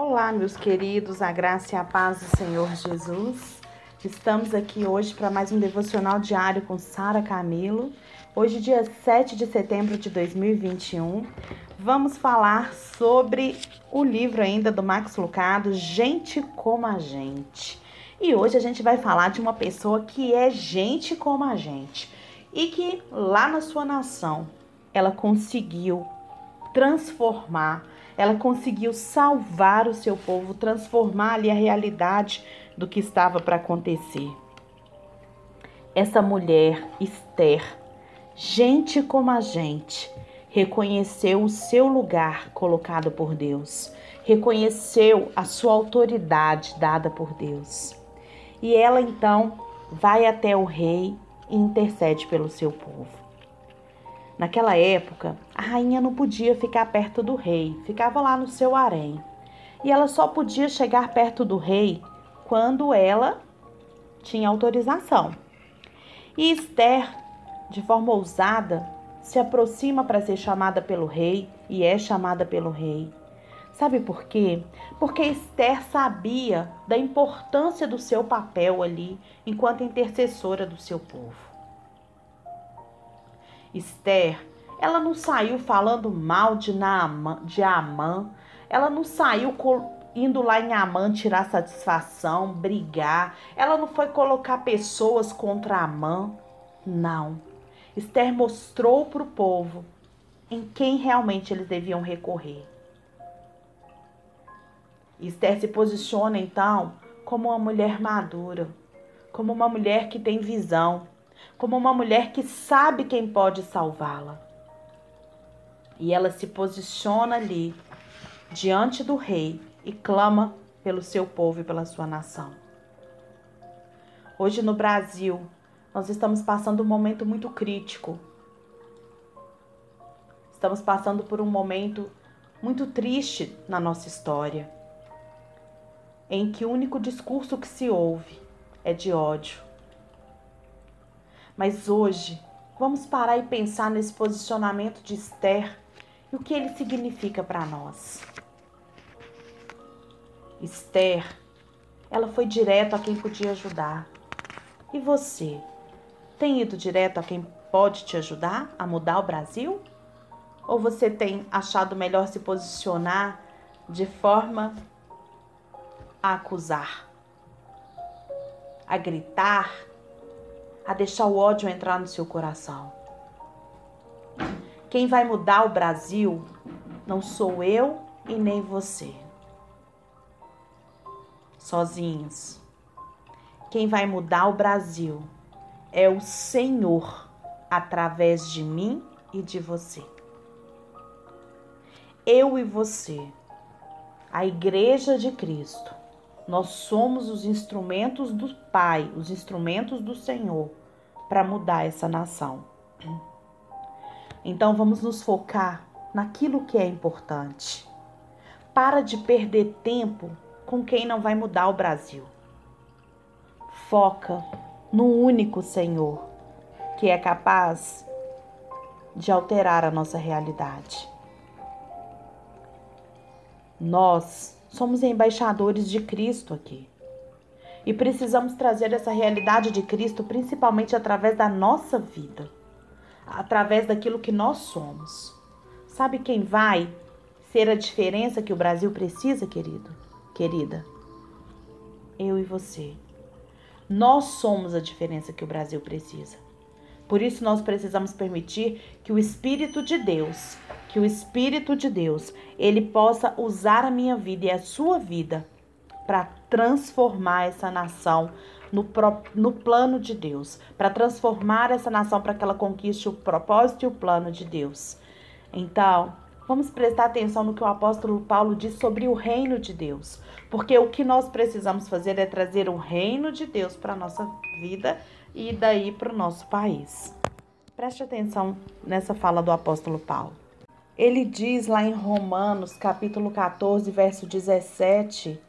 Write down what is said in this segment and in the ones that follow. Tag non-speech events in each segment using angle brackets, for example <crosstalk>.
Olá, meus queridos, a graça e a paz do Senhor Jesus. Estamos aqui hoje para mais um devocional diário com Sara Camilo. Hoje, dia 7 de setembro de 2021, vamos falar sobre o livro ainda do Max Lucado, Gente como a Gente. E hoje a gente vai falar de uma pessoa que é gente como a gente e que lá na sua nação ela conseguiu transformar ela conseguiu salvar o seu povo, transformar ali a realidade do que estava para acontecer. Essa mulher, Esther, gente como a gente, reconheceu o seu lugar colocado por Deus, reconheceu a sua autoridade dada por Deus. E ela então vai até o rei e intercede pelo seu povo. Naquela época, a rainha não podia ficar perto do rei, ficava lá no seu harém. E ela só podia chegar perto do rei quando ela tinha autorização. E Esther, de forma ousada, se aproxima para ser chamada pelo rei e é chamada pelo rei. Sabe por quê? Porque Esther sabia da importância do seu papel ali enquanto intercessora do seu povo. Esther, ela não saiu falando mal de, Naamã, de Amã, ela não saiu indo lá em Amã tirar satisfação, brigar, ela não foi colocar pessoas contra Amã, não. Esther mostrou para o povo em quem realmente eles deviam recorrer. Esther se posiciona então como uma mulher madura, como uma mulher que tem visão, como uma mulher que sabe quem pode salvá-la. E ela se posiciona ali diante do rei e clama pelo seu povo e pela sua nação. Hoje no Brasil, nós estamos passando um momento muito crítico. Estamos passando por um momento muito triste na nossa história, em que o único discurso que se ouve é de ódio, mas hoje, vamos parar e pensar nesse posicionamento de Esther e o que ele significa para nós. Esther, ela foi direto a quem podia ajudar. E você, tem ido direto a quem pode te ajudar a mudar o Brasil? Ou você tem achado melhor se posicionar de forma a acusar, a gritar, a deixar o ódio entrar no seu coração. Quem vai mudar o Brasil não sou eu e nem você. Sozinhos. Quem vai mudar o Brasil é o Senhor através de mim e de você. Eu e você, a Igreja de Cristo, nós somos os instrumentos do Pai, os instrumentos do Senhor para mudar essa nação. Então vamos nos focar naquilo que é importante. Para de perder tempo com quem não vai mudar o Brasil. Foca no único Senhor que é capaz de alterar a nossa realidade. Nós somos embaixadores de Cristo aqui. E precisamos trazer essa realidade de Cristo principalmente através da nossa vida, através daquilo que nós somos. Sabe quem vai ser a diferença que o Brasil precisa, querido? Querida, eu e você. Nós somos a diferença que o Brasil precisa. Por isso nós precisamos permitir que o Espírito de Deus, que o Espírito de Deus, ele possa usar a minha vida e a sua vida para transformar essa nação no, pro, no plano de Deus, para transformar essa nação para que ela conquiste o propósito e o plano de Deus. Então, vamos prestar atenção no que o apóstolo Paulo diz sobre o reino de Deus, porque o que nós precisamos fazer é trazer o reino de Deus para a nossa vida e daí para o nosso país. Preste atenção nessa fala do apóstolo Paulo. Ele diz lá em Romanos, capítulo 14, verso 17,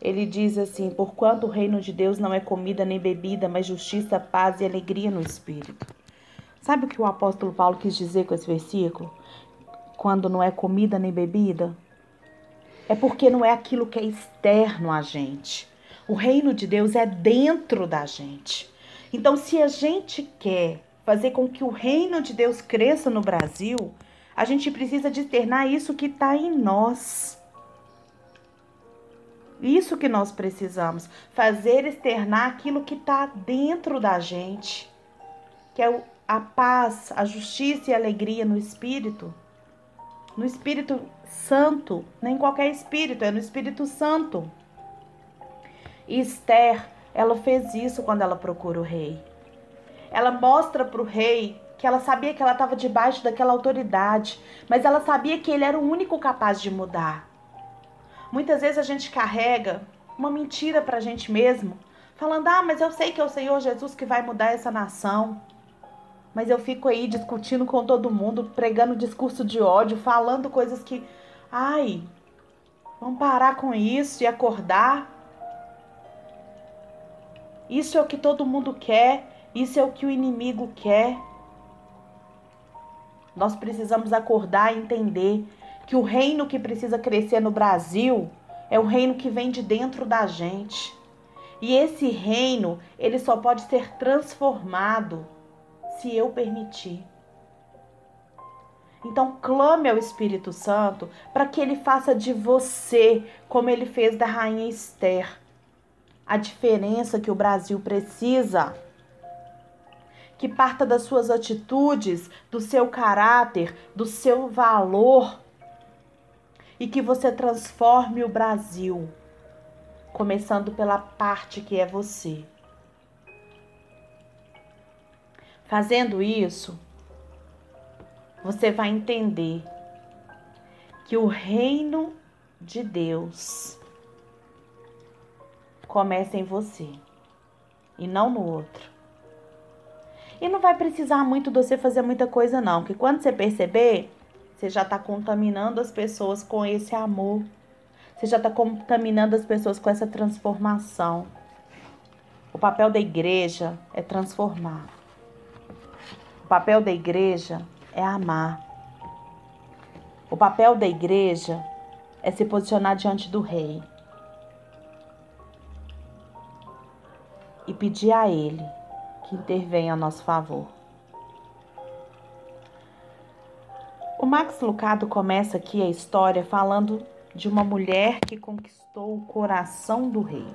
ele diz assim: Porquanto o reino de Deus não é comida nem bebida, mas justiça, paz e alegria no espírito. Sabe o que o apóstolo Paulo quis dizer com esse versículo? Quando não é comida nem bebida? é porque não é aquilo que é externo a gente. O reino de Deus é dentro da gente. Então, se a gente quer fazer com que o reino de Deus cresça no Brasil, a gente precisa externar isso que está em nós. Isso que nós precisamos. Fazer externar aquilo que está dentro da gente, que é a paz, a justiça e a alegria no Espírito. No Espírito Santo, nem qualquer Espírito, é no Espírito Santo. E Esther, ela fez isso quando ela procura o rei. Ela mostra para o rei que ela sabia que ela estava debaixo daquela autoridade, mas ela sabia que ele era o único capaz de mudar. Muitas vezes a gente carrega uma mentira para a gente mesmo, falando: ah, mas eu sei que é o Senhor Jesus que vai mudar essa nação. Mas eu fico aí discutindo com todo mundo, pregando discurso de ódio, falando coisas que, ai, vamos parar com isso e acordar. Isso é o que todo mundo quer, isso é o que o inimigo quer. Nós precisamos acordar e entender que o reino que precisa crescer no Brasil é o reino que vem de dentro da gente. E esse reino, ele só pode ser transformado se eu permitir. Então clame ao Espírito Santo para que ele faça de você como ele fez da rainha Esther. A diferença que o Brasil precisa que parta das suas atitudes, do seu caráter, do seu valor e que você transforme o Brasil, começando pela parte que é você. Fazendo isso, você vai entender que o reino de Deus começa em você e não no outro. E não vai precisar muito de você fazer muita coisa, não. Que quando você perceber, você já está contaminando as pessoas com esse amor. Você já está contaminando as pessoas com essa transformação. O papel da igreja é transformar. O papel da igreja é amar. O papel da igreja é se posicionar diante do rei e pedir a ele que intervém a nosso favor. O Max Lucado começa aqui a história falando de uma mulher que conquistou o coração do rei.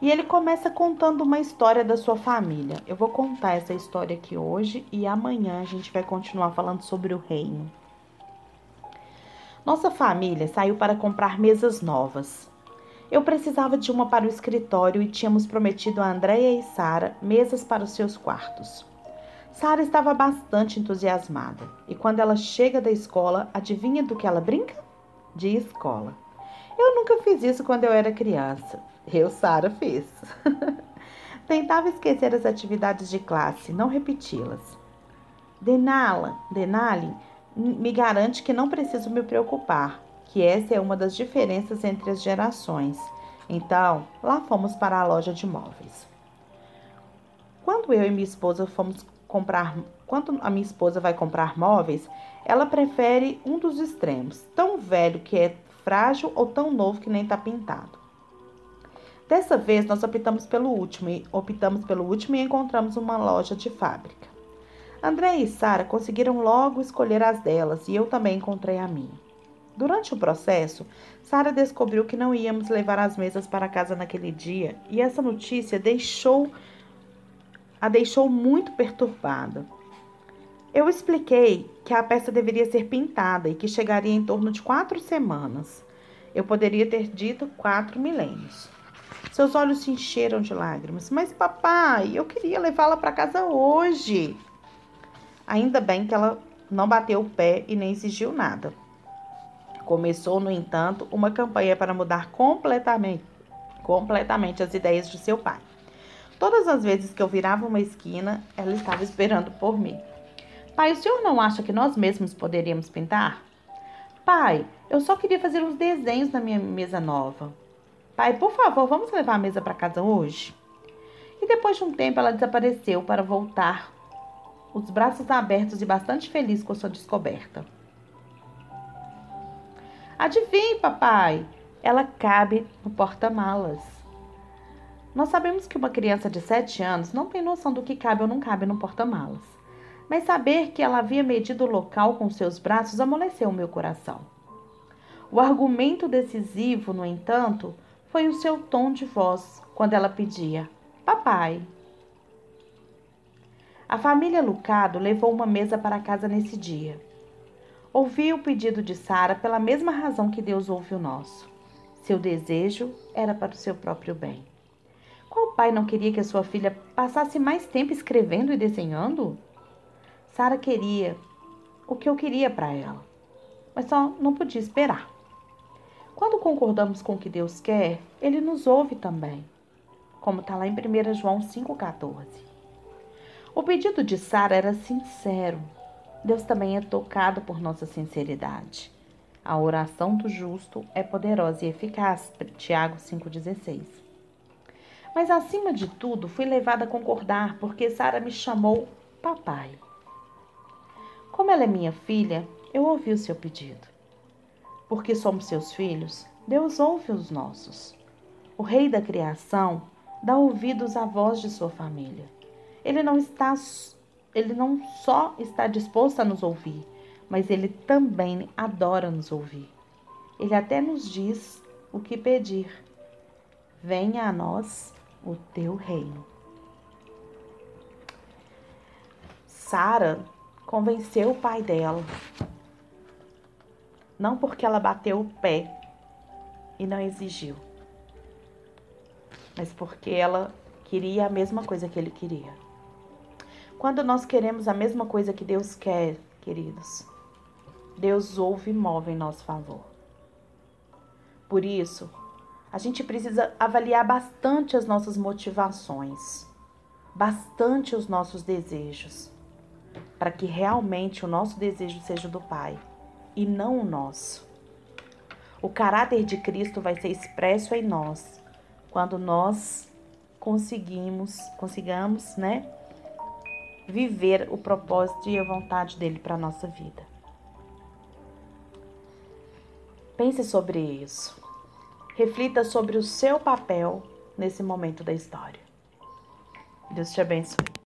E ele começa contando uma história da sua família. Eu vou contar essa história aqui hoje e amanhã a gente vai continuar falando sobre o reino. Nossa família saiu para comprar mesas novas. Eu precisava de uma para o escritório e tínhamos prometido a Andréia e Sara mesas para os seus quartos. Sara estava bastante entusiasmada e quando ela chega da escola, adivinha do que ela brinca? De escola. Eu nunca fiz isso quando eu era criança. Eu, Sara, fiz. <laughs> Tentava esquecer as atividades de classe, não repeti-las. Denala, Denali me garante que não preciso me preocupar, que essa é uma das diferenças entre as gerações. Então, lá fomos para a loja de móveis. Quando eu e minha esposa fomos comprar, quando a minha esposa vai comprar móveis, ela prefere um dos extremos, tão velho que é frágil ou tão novo que nem está pintado. Dessa vez nós optamos pelo último e optamos pelo último e encontramos uma loja de fábrica. André e Sara conseguiram logo escolher as delas e eu também encontrei a minha. Durante o processo, Sara descobriu que não íamos levar as mesas para casa naquele dia e essa notícia deixou a deixou muito perturbada. Eu expliquei que a peça deveria ser pintada e que chegaria em torno de quatro semanas. Eu poderia ter dito quatro milênios. Seus olhos se encheram de lágrimas. Mas, papai, eu queria levá-la para casa hoje. Ainda bem que ela não bateu o pé e nem exigiu nada. Começou, no entanto, uma campanha para mudar completamente, completamente as ideias de seu pai. Todas as vezes que eu virava uma esquina, ela estava esperando por mim. Pai, o senhor não acha que nós mesmos poderíamos pintar? Pai, eu só queria fazer uns desenhos na minha mesa nova. Pai, por favor, vamos levar a mesa para casa hoje? E depois de um tempo ela desapareceu para voltar, os braços abertos e bastante feliz com sua descoberta. Adivinhe, papai, ela cabe no porta-malas. Nós sabemos que uma criança de 7 anos não tem noção do que cabe ou não cabe no porta-malas. Mas saber que ela havia medido o local com seus braços amoleceu o meu coração. O argumento decisivo, no entanto, foi o seu tom de voz quando ela pedia: Papai. A família Lucado levou uma mesa para casa nesse dia. Ouvi o pedido de Sara pela mesma razão que Deus ouve o nosso. Seu desejo era para o seu próprio bem. Qual pai não queria que a sua filha passasse mais tempo escrevendo e desenhando? Sara queria o que eu queria para ela, mas só não podia esperar. Quando concordamos com o que Deus quer, Ele nos ouve também, como está lá em 1 João 5,14. O pedido de Sara era sincero. Deus também é tocado por nossa sinceridade. A oração do justo é poderosa e eficaz. Tiago 5,16. Mas acima de tudo, fui levada a concordar porque Sara me chamou papai. Como ela é minha filha, eu ouvi o seu pedido. Porque somos seus filhos, Deus ouve os nossos. O rei da criação dá ouvidos à voz de sua família. Ele não está ele não só está disposto a nos ouvir, mas ele também adora nos ouvir. Ele até nos diz o que pedir. Venha a nós o teu reino. Sara convenceu o pai dela, não porque ela bateu o pé e não exigiu, mas porque ela queria a mesma coisa que ele queria. Quando nós queremos a mesma coisa que Deus quer, queridos, Deus ouve e move em nosso favor. Por isso, a gente precisa avaliar bastante as nossas motivações, bastante os nossos desejos, para que realmente o nosso desejo seja do Pai e não o nosso. O caráter de Cristo vai ser expresso em nós quando nós conseguimos, consigamos, né, viver o propósito e a vontade dele para nossa vida. Pense sobre isso. Reflita sobre o seu papel nesse momento da história. Deus te abençoe.